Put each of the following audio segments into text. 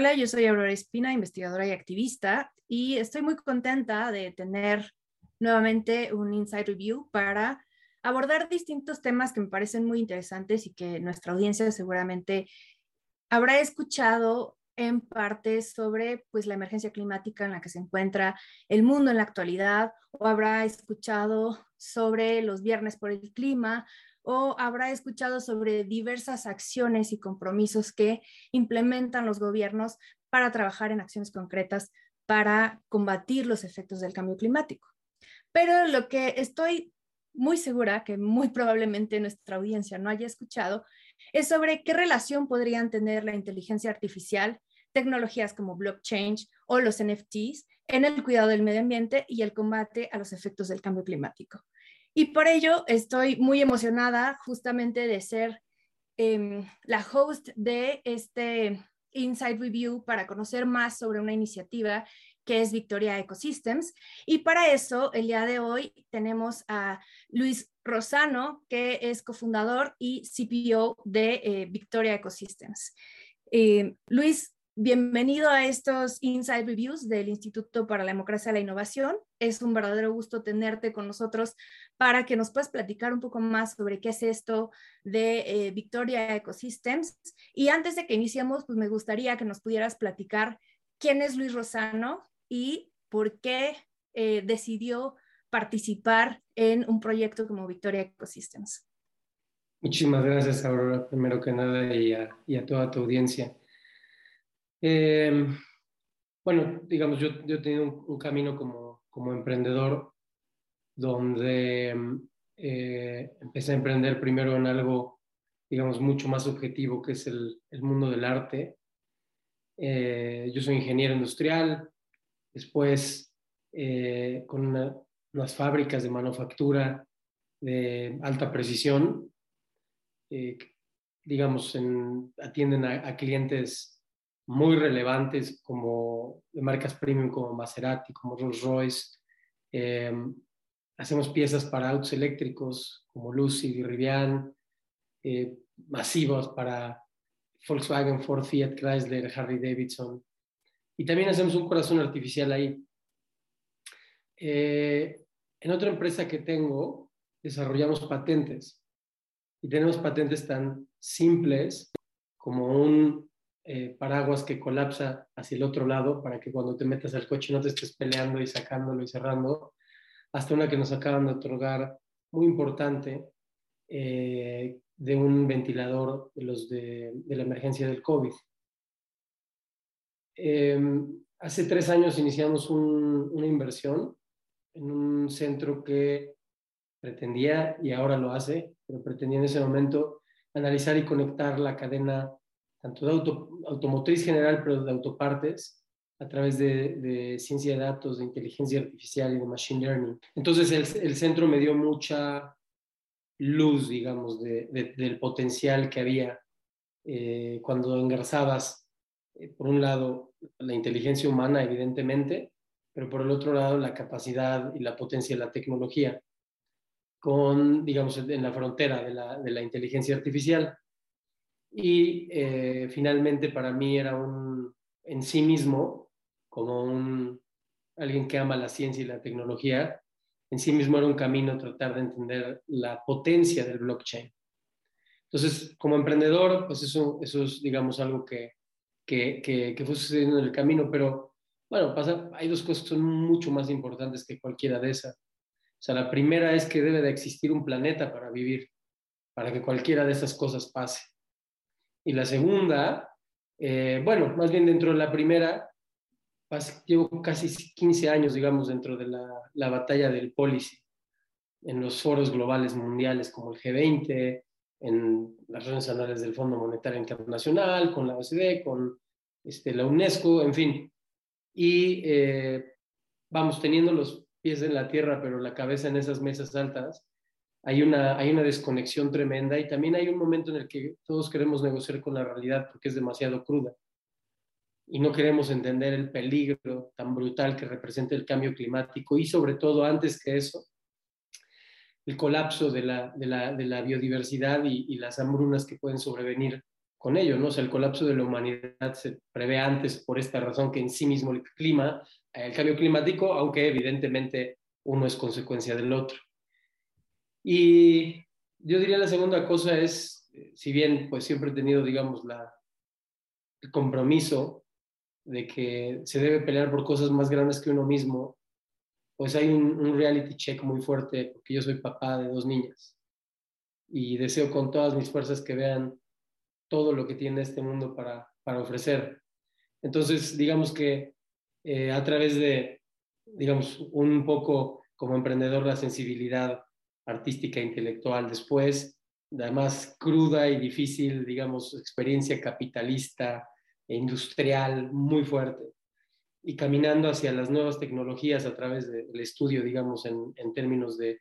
Hola, yo soy Aurora Espina, investigadora y activista, y estoy muy contenta de tener nuevamente un Inside Review para abordar distintos temas que me parecen muy interesantes y que nuestra audiencia seguramente habrá escuchado en parte sobre pues la emergencia climática en la que se encuentra el mundo en la actualidad o habrá escuchado sobre los viernes por el clima o habrá escuchado sobre diversas acciones y compromisos que implementan los gobiernos para trabajar en acciones concretas para combatir los efectos del cambio climático. Pero lo que estoy muy segura que muy probablemente nuestra audiencia no haya escuchado es sobre qué relación podrían tener la inteligencia artificial, tecnologías como blockchain o los NFTs en el cuidado del medio ambiente y el combate a los efectos del cambio climático. Y por ello estoy muy emocionada justamente de ser em, la host de este Inside Review para conocer más sobre una iniciativa que es Victoria Ecosystems. Y para eso, el día de hoy tenemos a Luis Rosano, que es cofundador y CPO de eh, Victoria Ecosystems. Eh, Luis, Bienvenido a estos Inside Reviews del Instituto para la Democracia y la Innovación. Es un verdadero gusto tenerte con nosotros para que nos puedas platicar un poco más sobre qué es esto de eh, Victoria Ecosystems. Y antes de que iniciemos, pues me gustaría que nos pudieras platicar quién es Luis Rosano y por qué eh, decidió participar en un proyecto como Victoria Ecosystems. Muchísimas gracias, Aurora, primero que nada, y a toda tu audiencia. Eh, bueno, digamos, yo, yo, he tenido un, camino como, como, emprendedor donde eh, empecé a emprender primero en algo, digamos, mucho más objetivo, que es el, el mundo del arte. Eh, yo soy ingeniero industrial, después eh, con unas fábricas de manufactura de alta precisión, digamos, en, atienden a, a clientes muy relevantes como de marcas premium como Maserati, como Rolls Royce. Em, hacemos piezas para autos eléctricos como Lucid y Rivian, eh, masivos para Volkswagen, Ford, Fiat, Chrysler, Harley Davidson. Y también hacemos un corazón artificial ahí. Eh, en otra empresa que tengo, desarrollamos patentes. Y tenemos patentes tan simples como un eh, paraguas que colapsa hacia el otro lado para que cuando te metas al coche no te estés peleando y sacándolo y cerrando, hasta una que nos acaban de otorgar muy importante eh, de un ventilador de los de, la emergencia del COVID. Em, hace tres años iniciamos una inversión en un centro que pretendía, y ahora lo hace, pero pretendía en ese momento analizar y conectar la cadena tanto de automotriz general, pero de autopartes, a través de, ciencia de datos, de inteligencia artificial y de machine learning. Entonces el, centro me dio mucha luz, digamos, del potencial que había eh, cuando engarzabas, eh, por un lado, la inteligencia humana, evidentemente, pero por el otro lado, la capacidad y la potencia de la tecnología, con, digamos, en la frontera de la, de la inteligencia artificial. Y eh, finalmente para mí era un, en sí mismo, como un, alguien que ama la ciencia y la tecnología, en sí mismo era un camino tratar de entender la potencia del blockchain. Entonces, como emprendedor, pues eso, eso es, digamos, algo que, que, que, fue sucediendo en el camino, pero bueno, pasa, hay dos cosas que son mucho más importantes que cualquiera de esas. O sea, la primera es que debe de existir un planeta para vivir, para que cualquiera de esas cosas pase. Y la segunda, eh, bueno, más bien dentro de la primera, llevo casi 15 años, digamos, dentro de la, la batalla del policy, en los foros globales mundiales como el G20, en las reuniones anuales del Fondo Monetario Internacional, con la OCDE, con este, la UNESCO, en fin. Y eh, vamos teniendo los pies en la tierra, pero la cabeza en esas mesas altas, hay una, hay una desconexión tremenda y también hay un momento en el que todos queremos negociar con la realidad porque es demasiado cruda y no queremos entender el peligro tan brutal que representa el cambio climático y sobre todo antes que eso, el colapso de la, de la, de la biodiversidad y, y, las hambrunas que pueden sobrevenir con ello, ¿no? O sea, el colapso de la humanidad se prevé antes por esta razón que en sí mismo el clima, el cambio climático, aunque evidentemente uno es consecuencia del otro. Y yo diría la segunda cosa es, si bien pues siempre he tenido, digamos, la, el compromiso de que se debe pelear por cosas más grandes que uno mismo, pues hay un, reality check muy fuerte porque yo soy papá de dos niñas y deseo con todas mis fuerzas que vean todo lo que tiene este mundo para, para ofrecer. Entonces, digamos que eh, a través de, digamos, un poco como emprendedor la sensibilidad artística intelectual, después, además cruda y difícil, digamos, experiencia capitalista industrial muy fuerte, y caminando hacia las nuevas tecnologías a través del estudio, digamos, en, términos de,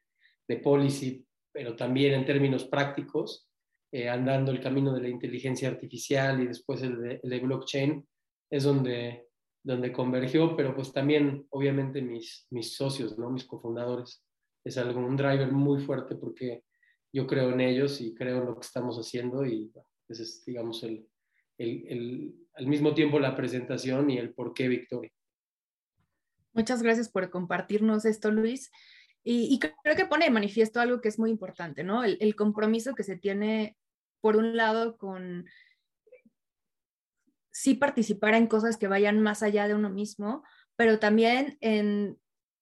policy, pero también en términos prácticos, eh, andando el camino de la inteligencia artificial y después el de, el de, blockchain, es donde, donde convergió, pero pues también obviamente mis, mis socios, ¿no? mis cofundadores. Es algo, un driver muy fuerte porque yo creo en ellos y creo en lo que estamos haciendo y ese es, digamos, el, el, el, al mismo tiempo la presentación y el por qué Victoria. Muchas gracias por compartirnos esto, Luis. Y, creo que pone de manifiesto algo que es muy importante, ¿no? El, el, compromiso que se tiene, por un lado, con sí participar en cosas que vayan más allá de uno mismo, pero también en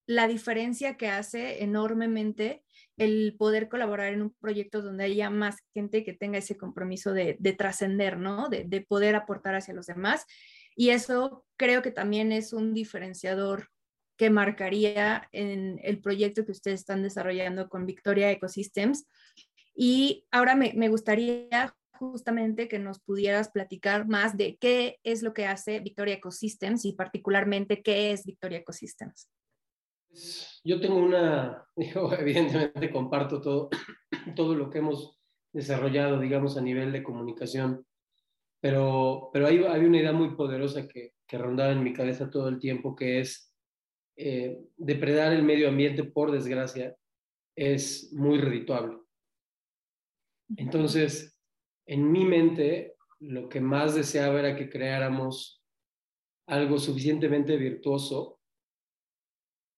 la diferencia que hace enormemente el poder colaborar en un proyecto donde haya más gente que tenga ese compromiso de, de trascender, ¿no? De, de poder aportar hacia los demás. Y eso creo que también es un diferenciador que marcaría en el proyecto que ustedes están desarrollando con Victoria Ecosystems. Y ahora me, gustaría justamente que nos pudieras platicar más de qué es lo que hace Victoria Ecosystems y particularmente qué es Victoria Ecosystems. Yo tengo una, yo evidentemente comparto todo, todo lo que hemos desarrollado, digamos, a nivel de comunicación, pero, pero hay, hay una idea muy poderosa que, que rondaba en mi cabeza todo el tiempo, que es eh, depredar el medio ambiente, por desgracia, es muy redituable. Entonces, en mi mente, lo que más deseaba era que creáramos algo suficientemente virtuoso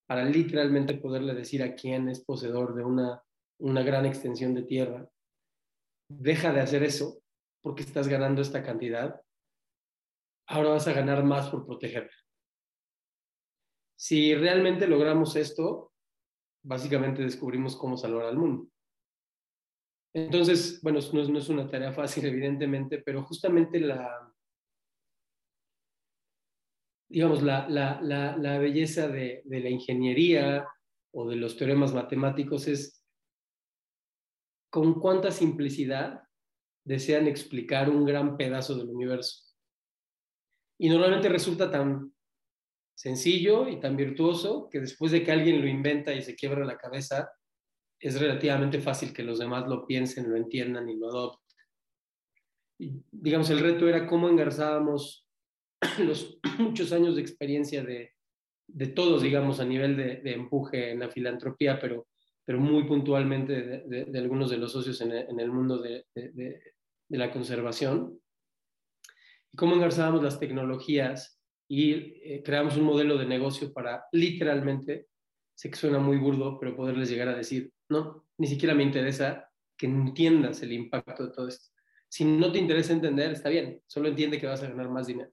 para literalmente poderle decir a quien es poseedor de una, una gran extensión de tierra, deja de hacer eso porque estás ganando esta cantidad, ahora vas a ganar más por protegerla. Si realmente logramos esto, básicamente descubrimos cómo salvar al mundo. Entonces, bueno, no no es una tarea fácil, evidentemente, pero justamente la, digamos, la, la, la, belleza de, la ingeniería o de los teoremas matemáticos es con cuánta simplicidad desean explicar un gran pedazo del universo. Y normalmente resulta tan sencillo y tan virtuoso que después de que alguien lo inventa y se quiebra la cabeza, es relativamente fácil que los demás lo piensen, lo entiendan y lo adopten. Digamos, el reto era cómo engarzábamos los muchos años de experiencia de, de todos, digamos, a nivel de, de, empuje en la filantropía, pero, pero muy puntualmente de, de, algunos de los socios en el, en el mundo de, la conservación. Y cómo engarzábamos las tecnologías y eh, creamos un modelo de negocio para literalmente, sé que suena muy burdo, pero poderles llegar a decir, no, ni siquiera me interesa que entiendas el impacto de todo esto. Si no te interesa entender, está bien, solo entiende que vas a ganar más dinero.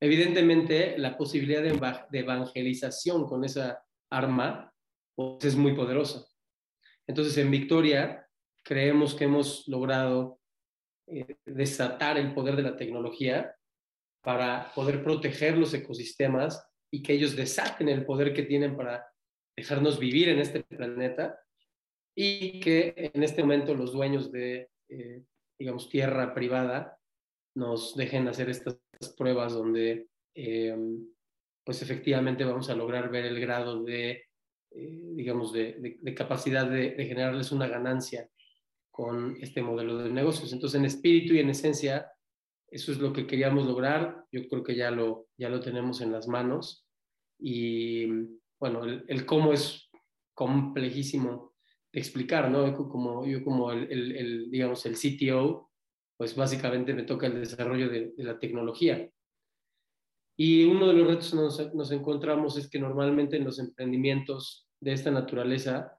Evidentemente, la posibilidad de, evangelización con esa arma pues, es muy poderosa. Entonces, en Victoria, creemos que hemos logrado eh, desatar el poder de la tecnología para poder proteger los ecosistemas y que ellos desaten el poder que tienen para dejarnos vivir en este planeta y que en este momento los dueños de, eh, digamos, tierra privada nos dejen hacer estas pruebas donde, eh, pues efectivamente vamos a lograr ver el grado de, eh, digamos, de, de, capacidad de, generarles una ganancia con este modelo de negocios. Entonces, en espíritu y en esencia, eso es lo que queríamos lograr. Yo creo que ya lo, ya lo tenemos en las manos. Y bueno, el, el cómo es complejísimo de explicar, ¿no? Como, yo como el, el, digamos, el CTO, pues básicamente me toca el desarrollo de, la tecnología. Y uno de los retos que nos, encontramos es que normalmente en los emprendimientos de esta naturaleza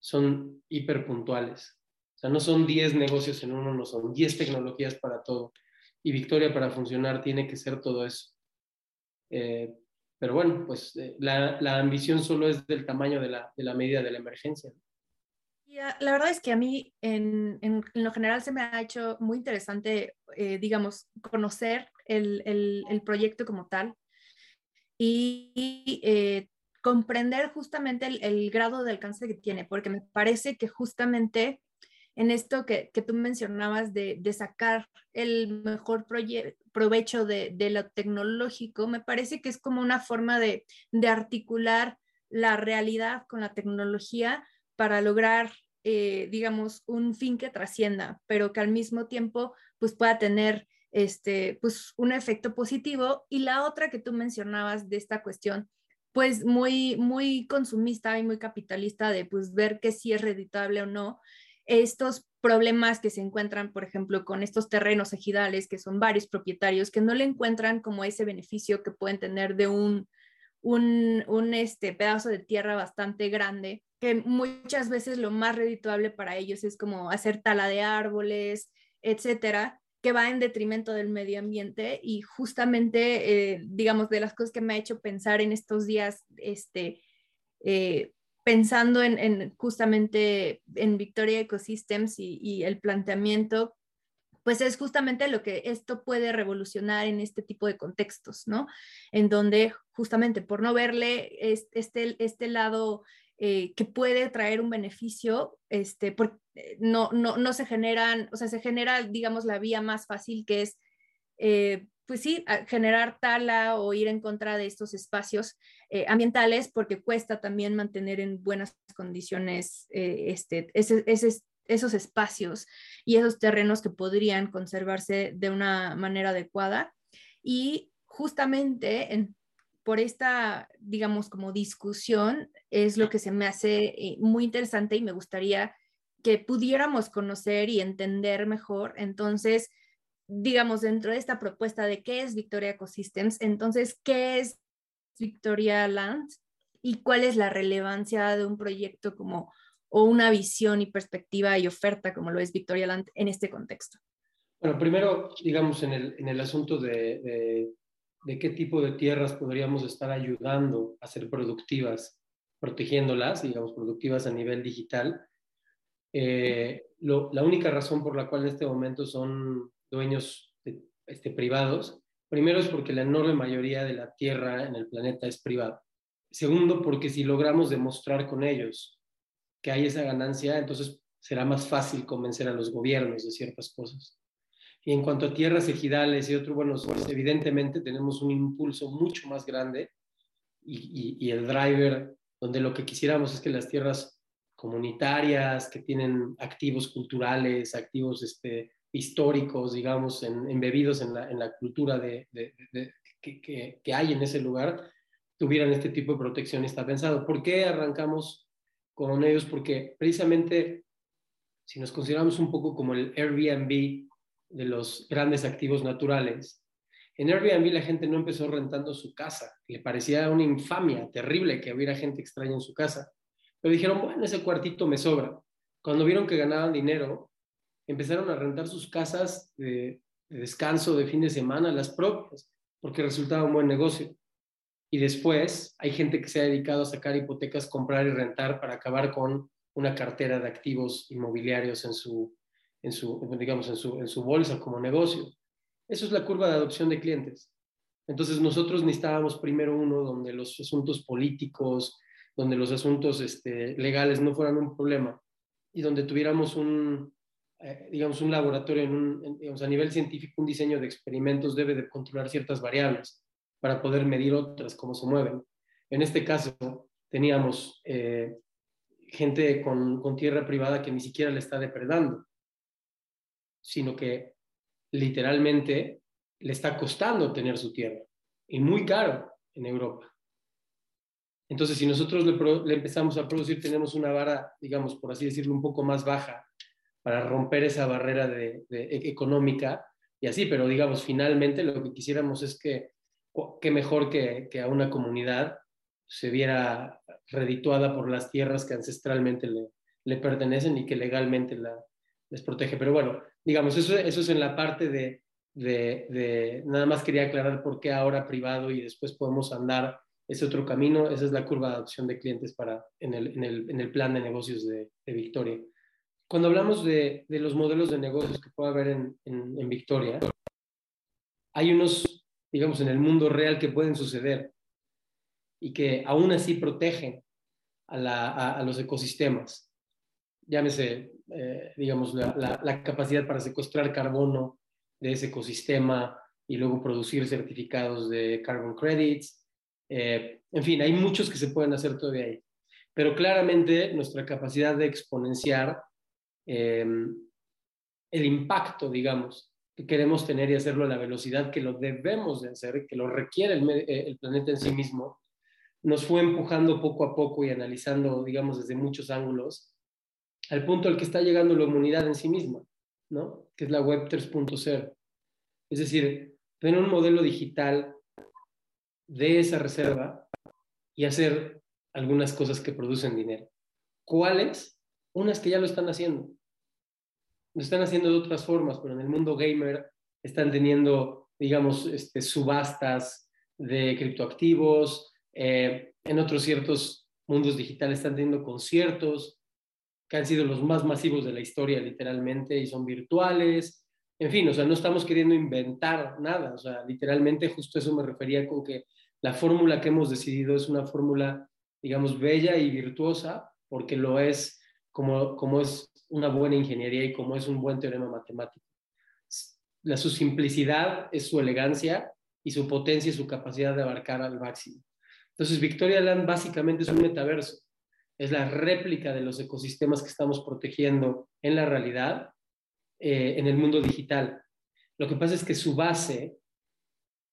son hiperpuntuales. O sea, no son 10 negocios en uno, no son 10 tecnologías para todo. Y Victoria para funcionar tiene que ser todo eso. Eh, pero bueno, pues eh, la, ambición solo es del tamaño de la medida de la emergencia. La verdad es que a mí en, en, lo general se me ha hecho muy interesante, eh, digamos, conocer el, el, el, proyecto como tal y eh, comprender justamente el, el, grado de alcance que tiene, porque me parece que justamente en esto que, que tú mencionabas de, de, sacar el mejor provecho de, de, lo tecnológico, me parece que es como una forma de, de articular la realidad con la tecnología para lograr, eh, digamos, un fin que trascienda, pero que al mismo tiempo pues pueda tener este, pues un efecto positivo. Y la otra que tú mencionabas de esta cuestión, pues muy, muy consumista y muy capitalista de pues ver que si es reditable o no, estos problemas que se encuentran, por ejemplo, con estos terrenos ejidales, que son varios propietarios, que no le encuentran como ese beneficio que pueden tener de un, un, un este, pedazo de tierra bastante grande que muchas veces lo más redituable para ellos es como hacer tala de árboles, etcétera, que va en detrimento del medio ambiente y justamente, eh, digamos, de las cosas que me ha hecho pensar en estos días, este, eh, pensando en, justamente en Victoria Ecosystems y, y, el planteamiento, pues es justamente lo que esto puede revolucionar en este tipo de contextos, ¿no? En donde justamente por no verle este, este lado eh, que puede traer un beneficio, este, porque eh, no, no, no, se generan, o sea, se genera, digamos, la vía más fácil que es, eh, pues sí, generar tala o ir en contra de estos espacios ambientales, porque cuesta también mantener en buenas condiciones este, esos espacios y esos terrenos que podrían conservarse de una manera adecuada. Y justamente en por esta, digamos, como discusión, es lo que se me hace eh, muy interesante y me gustaría que pudiéramos conocer y entender mejor. Entonces, digamos, dentro de esta propuesta de qué es Victoria Ecosystems, entonces, ¿qué es Victoria Land y cuál es la relevancia de un proyecto como o una visión y perspectiva y oferta como lo es Victoria Land en este contexto? Bueno, primero, digamos, en el, en el asunto de de qué tipo de tierras podríamos estar ayudando a ser productivas, protegiéndolas, digamos, productivas a nivel digital. Eh, la única razón por la cual en este momento son dueños este, privados, primero es porque la enorme mayoría de la tierra en el planeta es privada. Segundo, porque si logramos demostrar con ellos que hay esa ganancia, entonces será más fácil convencer a los gobiernos de ciertas cosas. Y en cuanto a tierras ejidales y otros, bueno, pues, evidentemente tenemos un impulso mucho más grande y, y, el driver, donde lo que quisiéramos es que las tierras comunitarias, que tienen activos culturales, activos este, históricos, digamos, embebidos en la, en la cultura de, de, que, que, que, hay en ese lugar, tuvieran este tipo de protección. Está pensado. ¿Por qué arrancamos con ellos? Porque precisamente, si nos consideramos un poco como el Airbnb de los grandes activos naturales, en Airbnb la gente no empezó rentando su casa, le parecía una infamia terrible que hubiera gente extraña en su casa, pero dijeron, bueno, ese cuartito me sobra. Cuando vieron que ganaban dinero, empezaron a rentar sus casas de, descanso de fin de semana, las propias, porque resultaba un buen negocio. Y después hay gente que se ha dedicado a sacar hipotecas, comprar y rentar para acabar con una cartera de activos inmobiliarios en su, en su, digamos, en su, en su bolsa como negocio. Eso es la curva de adopción de clientes. Entonces nosotros necesitábamos primero uno donde los asuntos políticos, donde los asuntos este, legales no fueran un problema y donde tuviéramos un, eh, digamos, un laboratorio en un, digamos, a nivel científico, un diseño de experimentos debe de controlar ciertas variables para poder medir otras, cómo se mueven. En este caso, teníamos eh, gente con, con, tierra privada que ni siquiera le está depredando sino que literalmente le está costando tener su tierra y muy caro en Europa. Entonces, si nosotros le, empezamos a producir, tenemos una vara, digamos, por así decirlo, un poco más baja para romper esa barrera de, e, económica y así, pero digamos, finalmente lo que quisiéramos es que, qué mejor que, que a una comunidad se viera redituada por las tierras que ancestralmente le, le pertenecen y que legalmente la, les protege. Pero bueno, digamos, eso, eso es en la parte de, de, de, nada más quería aclarar por qué ahora privado y después podemos andar ese otro camino. Esa es la curva de adopción de clientes para, en, el, en, el, en el plan de negocios de, de Victoria. Cuando hablamos de, de, los modelos de negocios que puede haber en, en, Victoria, hay unos, digamos, en el mundo real que pueden suceder y que aún así protegen a, la, a, a los ecosistemas. Llámese, eh, digamos, la, capacidad para secuestrar carbono de ese ecosistema y luego producir certificados de carbon credits. Eh, en fin, hay muchos que se pueden hacer todavía ahí. Pero claramente nuestra capacidad de exponenciar eh, el impacto, digamos, que queremos tener y hacerlo a la velocidad que lo debemos de hacer, que lo requiere el, eh, el planeta en sí mismo, nos fue empujando poco a poco y analizando, digamos, desde muchos ángulos, al punto al que está llegando la humanidad en sí misma, ¿no? Que es la web 3.0. Es decir, tener un modelo digital de esa reserva y hacer algunas cosas que producen dinero. ¿Cuáles? Unas que ya lo están haciendo. Lo están haciendo de otras formas, pero en el mundo gamer están teniendo, digamos, este, subastas de criptoactivos, eh, en otros ciertos mundos digitales están teniendo conciertos que han sido los más masivos de la historia, literalmente, y son virtuales. En fin, o sea, no estamos queriendo inventar nada, o sea, literalmente justo eso me refería con que la fórmula que hemos decidido es una fórmula, digamos, bella y virtuosa, porque lo es como, como es una buena ingeniería y como es un buen teorema matemático. La, su simplicidad es su elegancia y su potencia y su capacidad de abarcar al máximo. Entonces, Victoria Land básicamente es un metaverso. Es la réplica de los ecosistemas que estamos protegiendo en la realidad, eh, en el mundo digital. Lo que pasa es que su base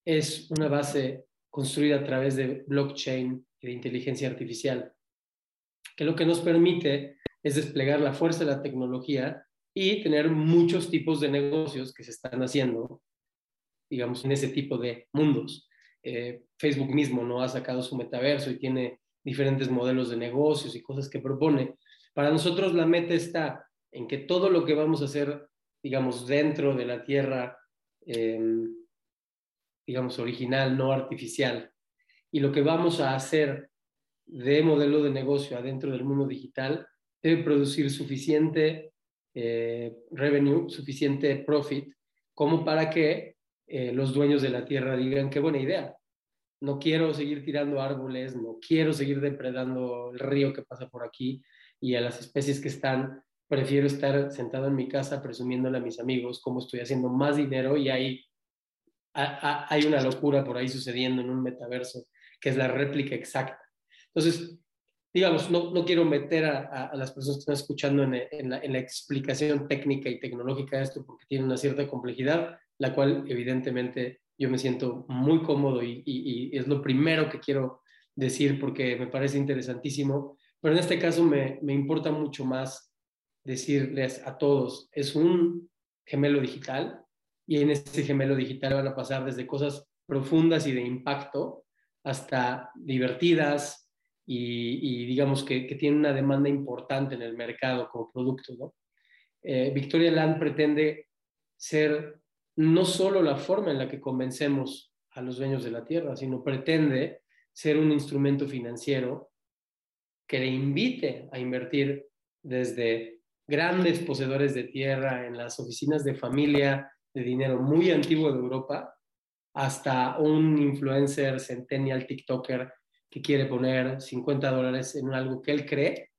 es una base construida a través de blockchain y de inteligencia artificial, que lo que nos permite es desplegar la fuerza de la tecnología y tener muchos tipos de negocios que se están haciendo, digamos, en ese tipo de mundos. Eh, Facebook mismo no ha sacado su metaverso y tiene diferentes modelos de negocios y cosas que propone. Para nosotros la meta está en que todo lo que vamos a hacer, digamos, dentro de la Tierra, eh, digamos, original, no artificial, y lo que vamos a hacer de modelo de negocio adentro del mundo digital debe producir suficiente eh, revenue, suficiente profit, como para que eh, los dueños de la tierra digan qué buena idea. No quiero seguir tirando árboles, no quiero seguir depredando el río que pasa por aquí y a las especies que están, prefiero estar sentado en mi casa presumiéndole a mis amigos cómo estoy haciendo más dinero y hay hay una locura por ahí sucediendo en un metaverso, que es la réplica exacta. Entonces, digamos, no, no quiero meter a, las personas que están escuchando en, en, la, en, la, explicación técnica y tecnológica de esto, porque tiene una cierta complejidad, la cual evidentemente yo me siento muy cómodo y, es lo primero que quiero decir porque me parece interesantísimo, pero en este caso me, me importa mucho más decirles a todos, es un gemelo digital, y en ese gemelo digital van a pasar desde cosas profundas y de impacto hasta divertidas y, digamos que, que, tienen una demanda importante en el mercado como producto. Eh, Victoria Land pretende ser no solo la forma en la que convencemos a los dueños de la tierra, sino pretende ser un instrumento financiero que le invite a invertir desde grandes poseedores de tierra en las oficinas de familia de dinero muy antiguo de Europa hasta un influencer centennial TikToker que quiere poner 50 dólares en algo que él cree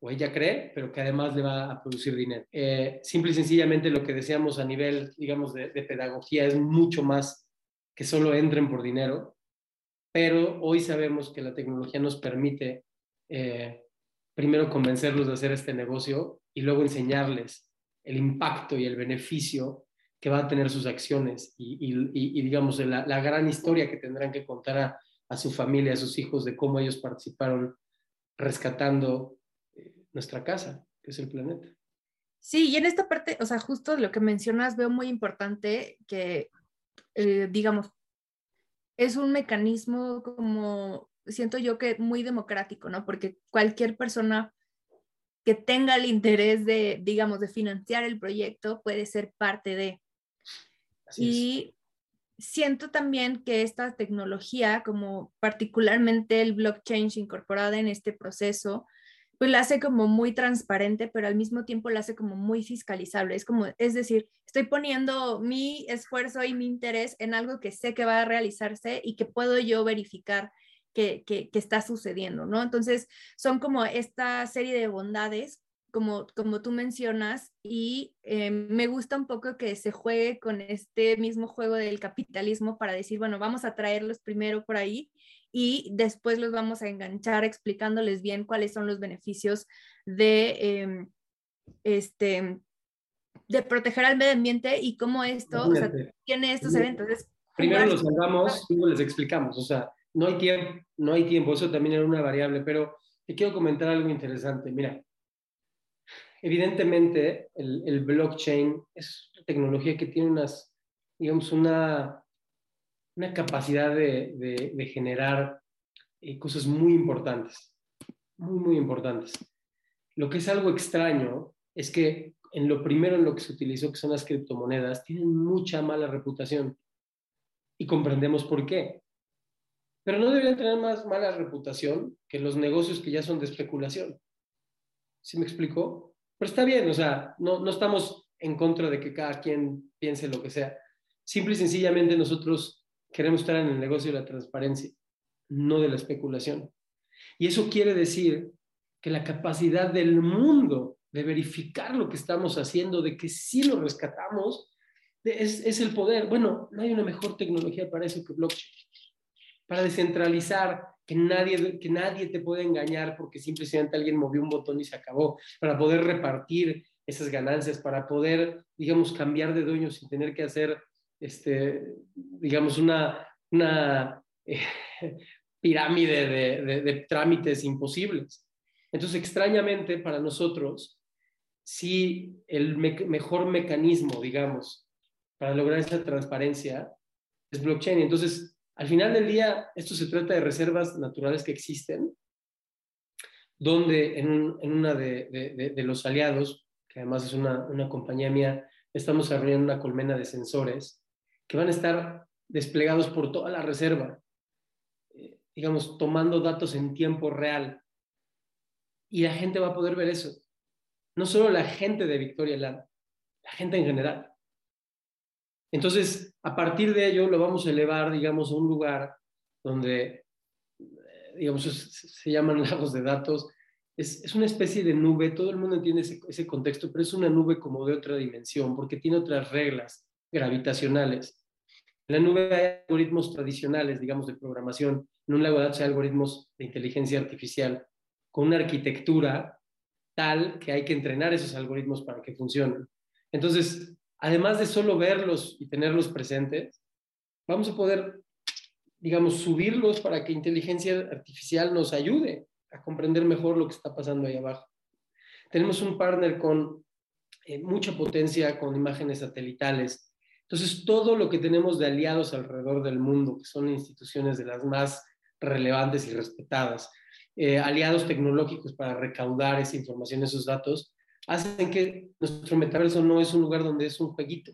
o ella cree, pero que además le va a producir dinero. Eh, simple y sencillamente lo que deseamos a nivel, digamos, de, pedagogía es mucho más que solo entren por dinero, pero hoy sabemos que la tecnología nos permite eh, primero convencerlos de hacer este negocio y luego enseñarles el impacto y el beneficio que va a tener sus acciones y, y, digamos, la, gran historia que tendrán que contar a, su familia, a sus hijos, de cómo ellos participaron rescatando nuestra casa, que es el planeta. Sí, y en esta parte, o sea, justo lo que mencionas, veo muy importante que, eh, digamos, es un mecanismo como, siento yo que muy democrático, ¿no? Porque cualquier persona que tenga el interés de, digamos, de financiar el proyecto puede ser parte de. y siento también que esta tecnología, como particularmente el blockchain incorporada en este proceso, pues la hace como muy transparente, pero al mismo tiempo la hace como muy fiscalizable. Es como, es decir, estoy poniendo mi esfuerzo y mi interés en algo que sé que va a realizarse y que puedo yo verificar que, que, está sucediendo, ¿no? Entonces, son como esta serie de bondades como, como tú mencionas, y eh, me gusta un poco que se juegue con este mismo juego del capitalismo para decir, bueno, vamos a traerlos primero por ahí y después los vamos a enganchar explicándoles bien cuáles son los beneficios de, em, este, de proteger al medio ambiente y cómo esto tiene estos eventos. primero los salvamos y luego les explicamos, o sea, no hay tiempo, no hay tiempo, eso también era una variable, pero te quiero comentar algo interesante. Mira, evidentemente el, blockchain es tecnología que tiene unas, digamos, una, una capacidad de, generar eh, cosas muy importantes, muy, muy importantes. Lo que es algo extraño es que en lo primero en lo que se utilizó, que son las criptomonedas, tienen mucha mala reputación y comprendemos por qué. Pero no deberían tener más mala reputación que los negocios que ya son de especulación. ¿Sí me explicó? Pero está bien, o sea, no, no estamos en contra de que cada quien piense lo que sea. Simple y sencillamente nosotros queremos estar en el negocio de la transparencia, no de la especulación. Y eso quiere decir que la capacidad del mundo de verificar lo que estamos haciendo, de que sí lo rescatamos, es, es el poder. Bueno, no hay una mejor tecnología para eso que blockchain. Para descentralizar que nadie, que nadie te puede engañar porque simplemente alguien movió un botón y se acabó, para poder repartir esas ganancias, para poder, digamos, cambiar de dueño sin tener que hacer, este, digamos, una, una eh, pirámide de, de, trámites imposibles. Entonces, extrañamente para nosotros, si el mejor mecanismo, digamos, para lograr esa transparencia es blockchain. Entonces, al final del día, esto se trata de reservas naturales que existen, donde en, una de, los aliados, que además es una, compañía mía, estamos desarrollando una colmena de sensores que van a estar desplegados por toda la reserva, eh, digamos, tomando datos en tiempo real. Y la gente va a poder ver eso. No solo la gente de Victoria Land, la gente en general. Entonces, a partir de ello, lo vamos a elevar, digamos, a un lugar donde, eh, digamos, se llaman lagos de datos. Es, una especie de nube, todo el mundo entiende ese, contexto, pero es una nube como de otra dimensión, porque tiene otras reglas gravitacionales. En la nube hay algoritmos tradicionales, digamos, de programación. En un lago de datos hay algoritmos de inteligencia artificial con una arquitectura tal que hay que entrenar esos algoritmos para que funcionen. Entonces, además de solo verlos y tenerlos presentes, vamos a poder, digamos, subirlos para que inteligencia artificial nos ayude a comprender mejor lo que está pasando ahí abajo. Tenemos un partner con eh, mucha potencia, con imágenes satelitales. Entonces, todo lo que tenemos de aliados alrededor del mundo, que son instituciones de las más relevantes y respetadas, eh, aliados tecnológicos para recaudar esa información, esos datos, hacen que nuestro metaverso no es un lugar donde es un jueguito.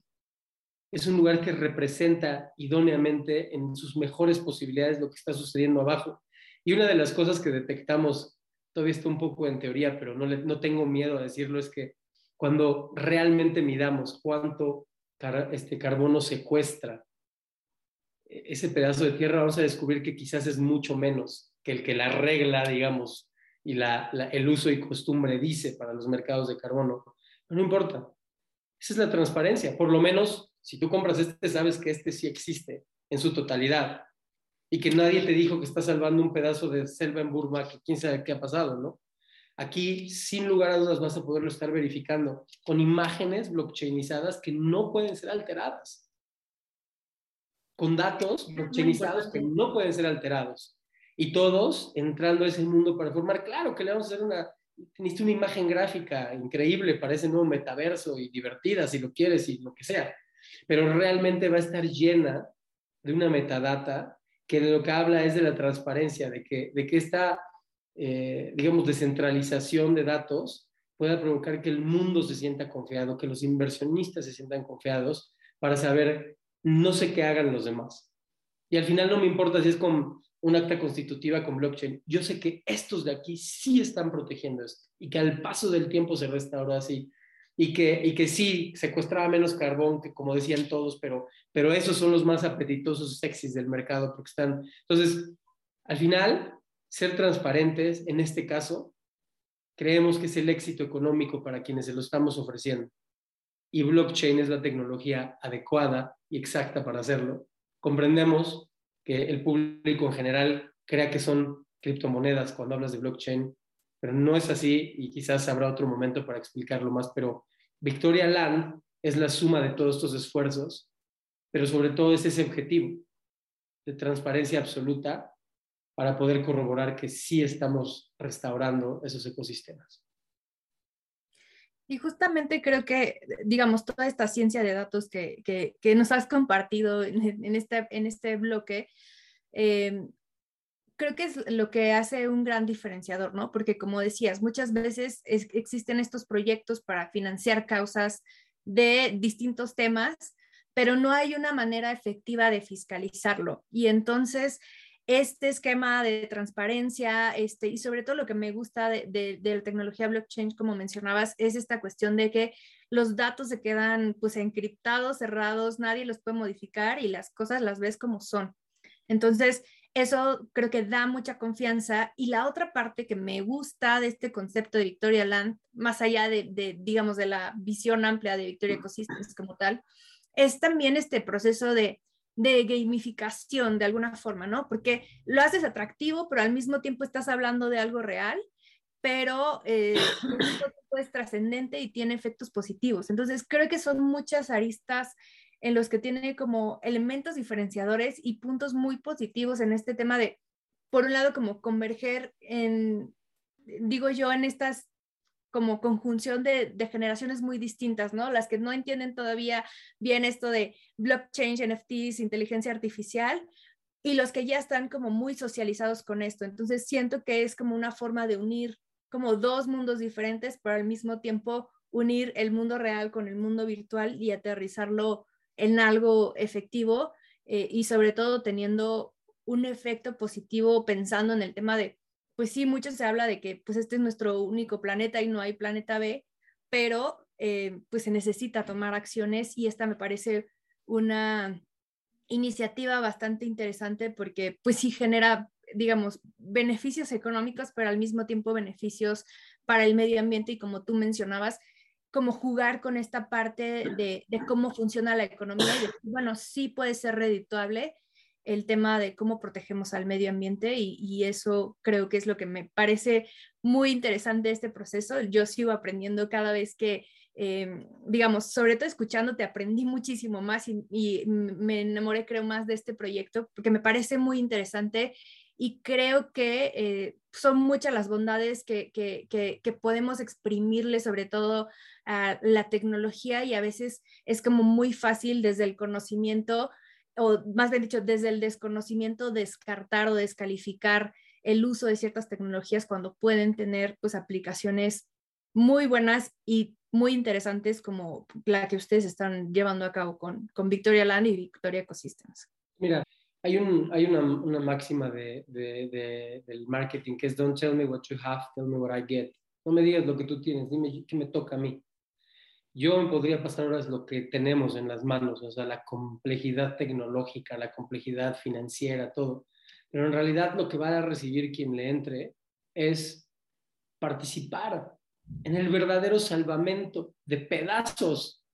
Es un lugar que representa idóneamente en sus mejores posibilidades lo que está sucediendo abajo. Y una de las cosas que detectamos, todavía está un poco en teoría, pero no, no tengo miedo a decirlo, es que cuando realmente midamos cuánto este carbono secuestra e-, ese pedazo de tierra, vamos a descubrir que quizás es mucho menos que el que la regla, digamos, y la, el uso y costumbre dice para los mercados de carbono. no importa. Esa es la transparencia. Por lo menos, si tú compras este, sabes que este sí existe en su totalidad y que nadie te dijo que está salvando un pedazo de selva en Burma que quién sabe qué ha pasado, ¿no? Aquí, sin lugar a dudas, vas a poderlo estar verificando con imágenes blockchainizadas que no pueden ser alteradas. Con datos blockchainizados que no pueden ser alterados y todos entrando a ese mundo para formar, claro que le vamos a hacer una Necesito una imagen gráfica increíble para ese nuevo metaverso y divertida si lo quieres y lo que sea. Pero realmente va a estar llena de una metadata que de lo que habla es de la transparencia, de que, de que esta, eh, digamos, descentralización de datos pueda provocar que el mundo se sienta confiado, que los inversionistas se sientan confiados para saber no sé qué hagan los demás. Y al final no me importa si es con un acta constitutiva con blockchain. Yo sé que estos de aquí sí están protegiendo esto y que al paso del tiempo se restauró así y que, y que sí secuestraba menos carbón que como decían todos, pero, pero esos son los más apetitosos sexys del mercado porque están... Entonces, al final, ser transparentes en este caso, creemos que es el éxito económico para quienes se lo estamos ofreciendo. Y blockchain es la tecnología adecuada y exacta para hacerlo. Comprendemos que el público en general crea que son criptomonedas cuando hablas de blockchain, pero no es así y quizás habrá otro momento para explicarlo más, pero Victoria Land es la suma de todos estos esfuerzos, pero sobre todo es ese objetivo de transparencia absoluta para poder corroborar que sí estamos restaurando esos ecosistemas. Y justamente creo que, digamos, toda esta ciencia de datos que, que, nos has compartido en, este, en este bloque, eh, creo que es lo que hace un gran diferenciador, ¿no? Porque como decías, muchas veces existen estos proyectos para financiar causas de distintos temas, pero no hay una manera efectiva de fiscalizarlo. Y entonces, este esquema de transparencia, este, y sobre todo lo que me gusta de, de, la tecnología blockchain, como mencionabas, es esta cuestión de que los datos se quedan pues encriptados, cerrados, nadie los puede modificar y las cosas las ves como son. Entonces, eso creo que da mucha confianza. Y la otra parte que me gusta de este concepto de Victoria Land, más allá de, digamos, de la visión amplia de Victoria Ecosystems como tal, es también este proceso de, de gamificación de alguna forma, ¿no? Porque lo haces atractivo, pero al mismo tiempo estás hablando de algo real, pero eh, es trascendente y tiene efectos positivos. Entonces, creo que son muchas aristas en los que tiene como elementos diferenciadores y puntos muy positivos en este tema de, por un lado, como converger en, digo yo, en estas como conjunción de, generaciones muy distintas, ¿no? Las que no entienden todavía bien esto de blockchain, NFTs, inteligencia artificial, y los que ya están como muy socializados con esto. Entonces siento que es como una forma de unir como dos mundos diferentes, pero al mismo tiempo unir el mundo real con el mundo virtual y aterrizarlo en algo efectivo eh, y sobre todo teniendo un efecto positivo pensando en el tema de, pues sí, mucho se habla de que pues este es nuestro único planeta y no hay planeta B, pero eh, pues se necesita tomar acciones y esta me parece una iniciativa bastante interesante porque pues sí genera, digamos, beneficios económicos, pero al mismo tiempo beneficios para el medio ambiente y como tú mencionabas, como jugar con esta parte de, cómo funciona la economía y bueno, sí puede ser redituable el tema de cómo protegemos al medio ambiente y, eso creo que es lo que me parece muy interesante este proceso. Yo sigo aprendiendo cada vez que, em, digamos, sobre todo escuchándote, aprendí muchísimo más y, me enamoré, creo, más de este proyecto porque me parece muy interesante y creo que eh, son muchas las bondades que, que, que, podemos exprimirle, sobre todo a la tecnología, y a veces es como muy fácil desde el conocimiento, o más bien dicho, desde el desconocimiento, descartar o descalificar el uso de ciertas tecnologías cuando pueden tener pues aplicaciones muy buenas y muy interesantes como la que ustedes están llevando a cabo con, con Victoria Land y Victoria Ecosystems. Mira, hay, un, hay una, una máxima de, de, del marketing que es don't tell me what you have, tell me what I get. No me digas lo que tú tienes, dime qué me toca a mí. Yo podría pasar horas lo que tenemos en las manos, o sea, la complejidad tecnológica, la complejidad financiera, todo. Pero en realidad lo que va a recibir quien le entre es participar en el verdadero salvamento de pedazos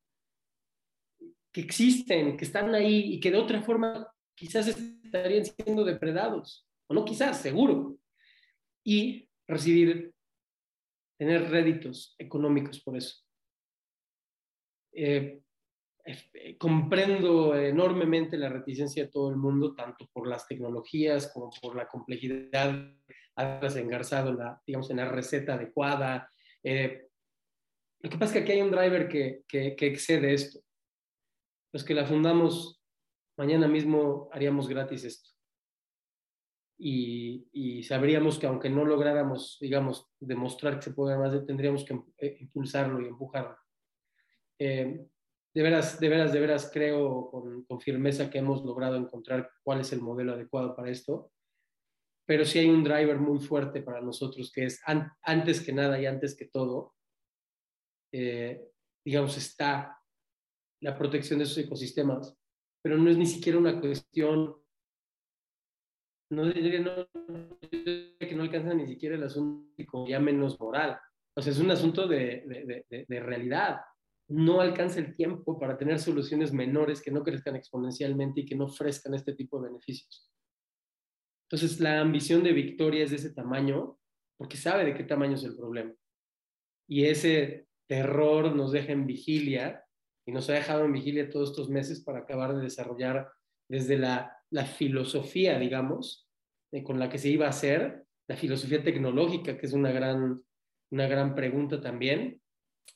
que existen, que están ahí y que de otra forma quizás estarían siendo depredados, o no quizás, seguro, y recibir, tener réditos económicos por eso. Eh, eh, comprendo enormemente la reticencia de todo el mundo, tanto por las tecnologías como por la complejidad haberlas engarzado en la, digamos, en la receta adecuada. Eh, lo que pasa es que aquí hay un driver que, que, que excede esto. Los que la fundamos, mañana mismo haríamos gratis esto. Y, y, sabríamos que aunque no lográramos, digamos, demostrar que se puede más, tendríamos que eh, impulsarlo y empujarlo. Eh, de veras, de veras, de veras creo con, firmeza que hemos logrado encontrar cuál es el modelo adecuado para esto, pero sí hay un driver muy fuerte para nosotros que es an, antes que nada y antes que todo, eh, digamos, está la protección de esos ecosistemas, pero no es ni siquiera una cuestión, no diría que no alcanza ni siquiera el asunto ya menos moral, o sea, es un asunto de realidad. No alcanza el tiempo para tener soluciones menores que no crezcan exponencialmente y que no ofrezcan este tipo de beneficios. Entonces, la ambición de Victoria es de ese tamaño porque sabe de qué tamaño es el problema. Y ese terror nos deja en vigilia y nos ha dejado en vigilia todos estos meses para acabar de desarrollar desde la, la filosofía, digamos, con la que se iba a hacer, la filosofía tecnológica, que es una gran, una gran pregunta también.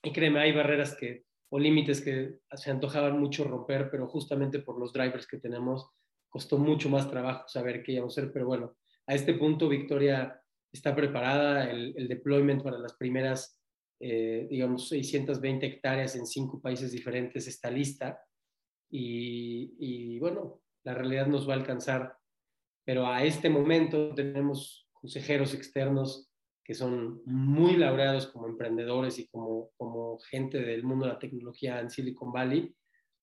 Y créeme, hay barreras que, o límites que se antojaban mucho romper, pero justamente por los drivers que tenemos, costó mucho más trabajo saber qué íbamos a hacer, pero bueno, a este punto Victoria está preparada, el, el deployment para las primeras eh, digamos, 620 hectáreas en cinco países diferentes está lista. Y, y, bueno, la realidad nos va a alcanzar. Pero a este momento tenemos consejeros externos que son muy laureados como emprendedores y como, como gente del mundo de la tecnología en Silicon Valley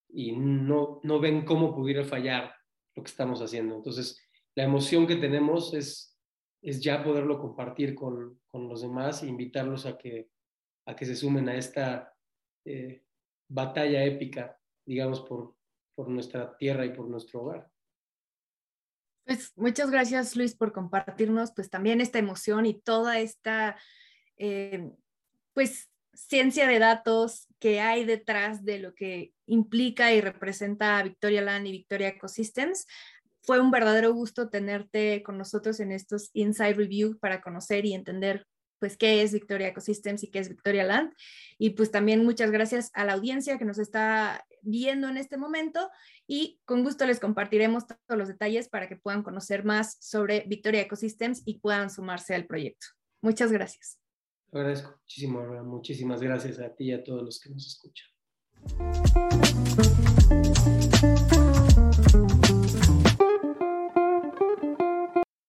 y no, no ven cómo pudiera fallar lo que estamos haciendo. Entonces, la emoción que tenemos es, es ya poderlo compartir con, con los demás e invitarlos a que a que se sumen a esta eh, batalla épica, digamos, por, por nuestra tierra y por nuestro hogar. Pues muchas gracias Luis por compartirnos pues también esta emoción y toda esta eh, pues ciencia de datos que hay detrás de lo que implica y representa Victoria Land y Victoria Ecosystems. Fue un verdadero gusto tenerte con nosotros en estos Inside Review para conocer y entender pues qué es Victoria Ecosystems y qué es Victoria Land. Y pues también muchas gracias a la audiencia que nos está viendo en este momento y con gusto les compartiremos todos los detalles para que puedan conocer más sobre Victoria Ecosystems y puedan sumarse al proyecto. Muchas gracias. agradezco muchísimo, muchísimas gracias a ti y a todos los que nos escuchan.